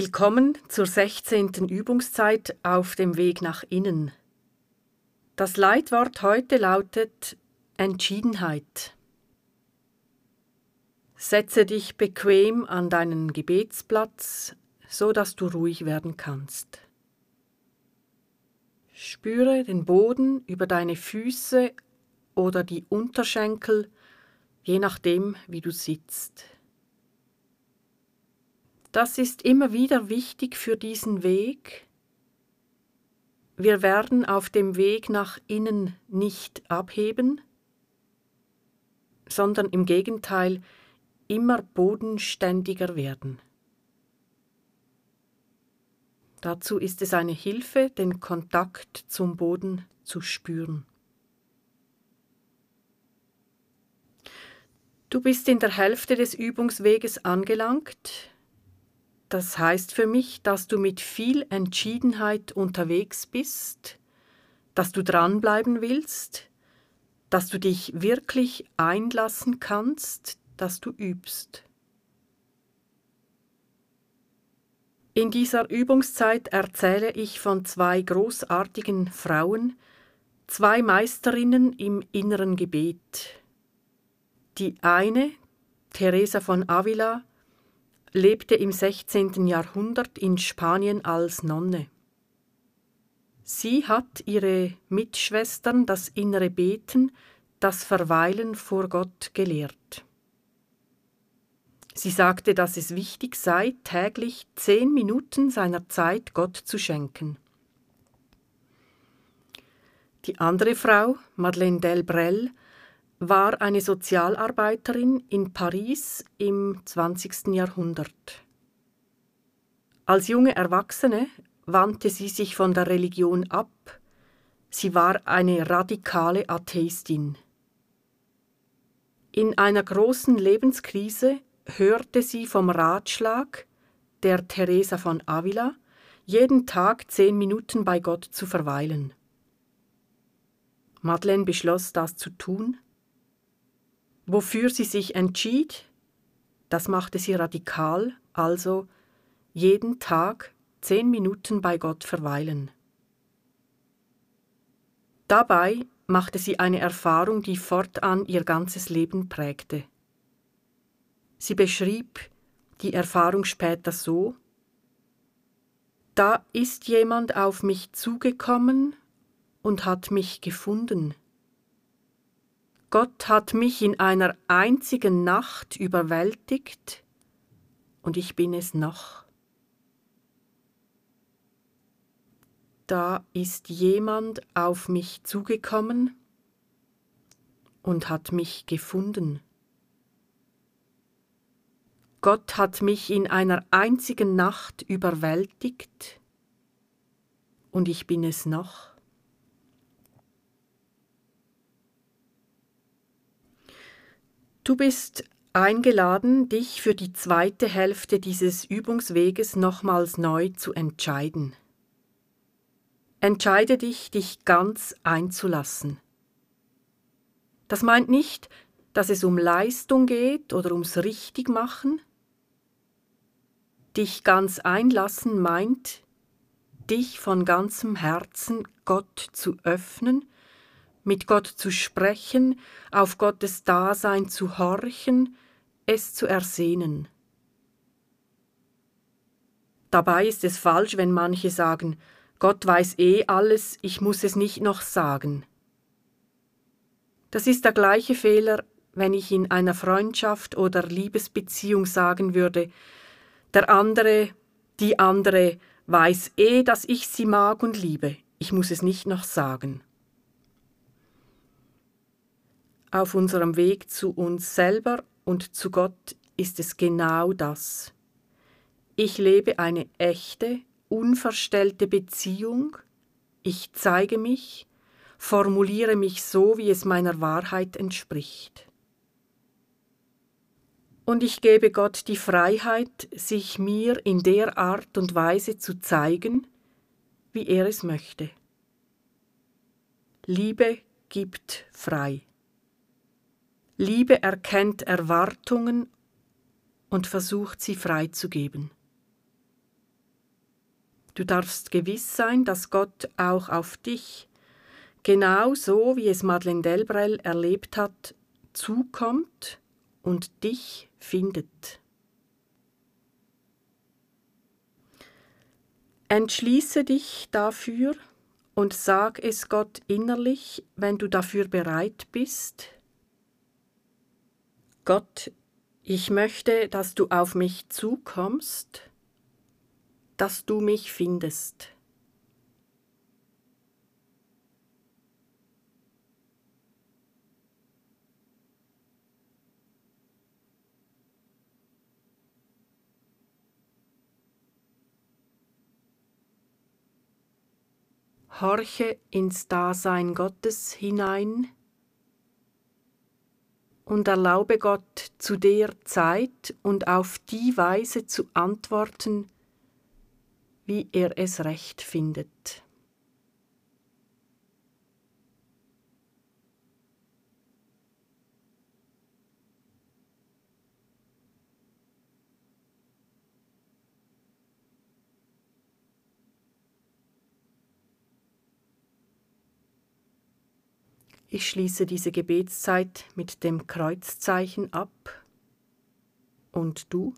Willkommen zur 16. Übungszeit auf dem Weg nach innen. Das Leitwort heute lautet Entschiedenheit. Setze dich bequem an deinen Gebetsplatz, so dass du ruhig werden kannst. Spüre den Boden über deine Füße oder die Unterschenkel, je nachdem, wie du sitzt. Das ist immer wieder wichtig für diesen Weg. Wir werden auf dem Weg nach innen nicht abheben, sondern im Gegenteil immer bodenständiger werden. Dazu ist es eine Hilfe, den Kontakt zum Boden zu spüren. Du bist in der Hälfte des Übungsweges angelangt. Das heißt für mich, dass du mit viel Entschiedenheit unterwegs bist, dass du dranbleiben willst, dass du dich wirklich einlassen kannst, dass du übst. In dieser Übungszeit erzähle ich von zwei großartigen Frauen, zwei Meisterinnen im inneren Gebet. Die eine, Teresa von Avila, lebte im 16. Jahrhundert in Spanien als Nonne. Sie hat ihre Mitschwestern das innere Beten, das Verweilen vor Gott gelehrt. Sie sagte, dass es wichtig sei, täglich zehn Minuten seiner Zeit Gott zu schenken. Die andere Frau, Madeleine Delbrel, war eine Sozialarbeiterin in Paris im 20. Jahrhundert. Als junge Erwachsene wandte sie sich von der Religion ab. Sie war eine radikale Atheistin. In einer großen Lebenskrise hörte sie vom Ratschlag der Teresa von Avila, jeden Tag zehn Minuten bei Gott zu verweilen. Madeleine beschloss, das zu tun Wofür sie sich entschied, das machte sie radikal, also jeden Tag zehn Minuten bei Gott verweilen. Dabei machte sie eine Erfahrung, die fortan ihr ganzes Leben prägte. Sie beschrieb die Erfahrung später so, da ist jemand auf mich zugekommen und hat mich gefunden. Gott hat mich in einer einzigen Nacht überwältigt und ich bin es noch. Da ist jemand auf mich zugekommen und hat mich gefunden. Gott hat mich in einer einzigen Nacht überwältigt und ich bin es noch. Du bist eingeladen, dich für die zweite Hälfte dieses Übungsweges nochmals neu zu entscheiden. Entscheide dich, dich ganz einzulassen. Das meint nicht, dass es um Leistung geht oder ums Richtigmachen. Dich ganz einlassen meint, dich von ganzem Herzen Gott zu öffnen mit Gott zu sprechen, auf Gottes Dasein zu horchen, es zu ersehnen. Dabei ist es falsch, wenn manche sagen, Gott weiß eh alles, ich muss es nicht noch sagen. Das ist der gleiche Fehler, wenn ich in einer Freundschaft oder Liebesbeziehung sagen würde, der andere, die andere weiß eh, dass ich sie mag und liebe, ich muss es nicht noch sagen auf unserem Weg zu uns selber und zu Gott ist es genau das. Ich lebe eine echte, unverstellte Beziehung, ich zeige mich, formuliere mich so, wie es meiner Wahrheit entspricht. Und ich gebe Gott die Freiheit, sich mir in der Art und Weise zu zeigen, wie er es möchte. Liebe gibt frei. Liebe erkennt Erwartungen und versucht sie freizugeben. Du darfst gewiss sein, dass Gott auch auf dich, genau so wie es Madeleine Delbrel erlebt hat, zukommt und dich findet. Entschließe dich dafür und sag es Gott innerlich, wenn du dafür bereit bist. Gott, ich möchte, dass du auf mich zukommst dass du mich findest. Horche ins Dasein Gottes hinein und erlaube Gott zu der Zeit und auf die Weise zu antworten, wie er es recht findet. Ich schließe diese Gebetszeit mit dem Kreuzzeichen ab. Und du?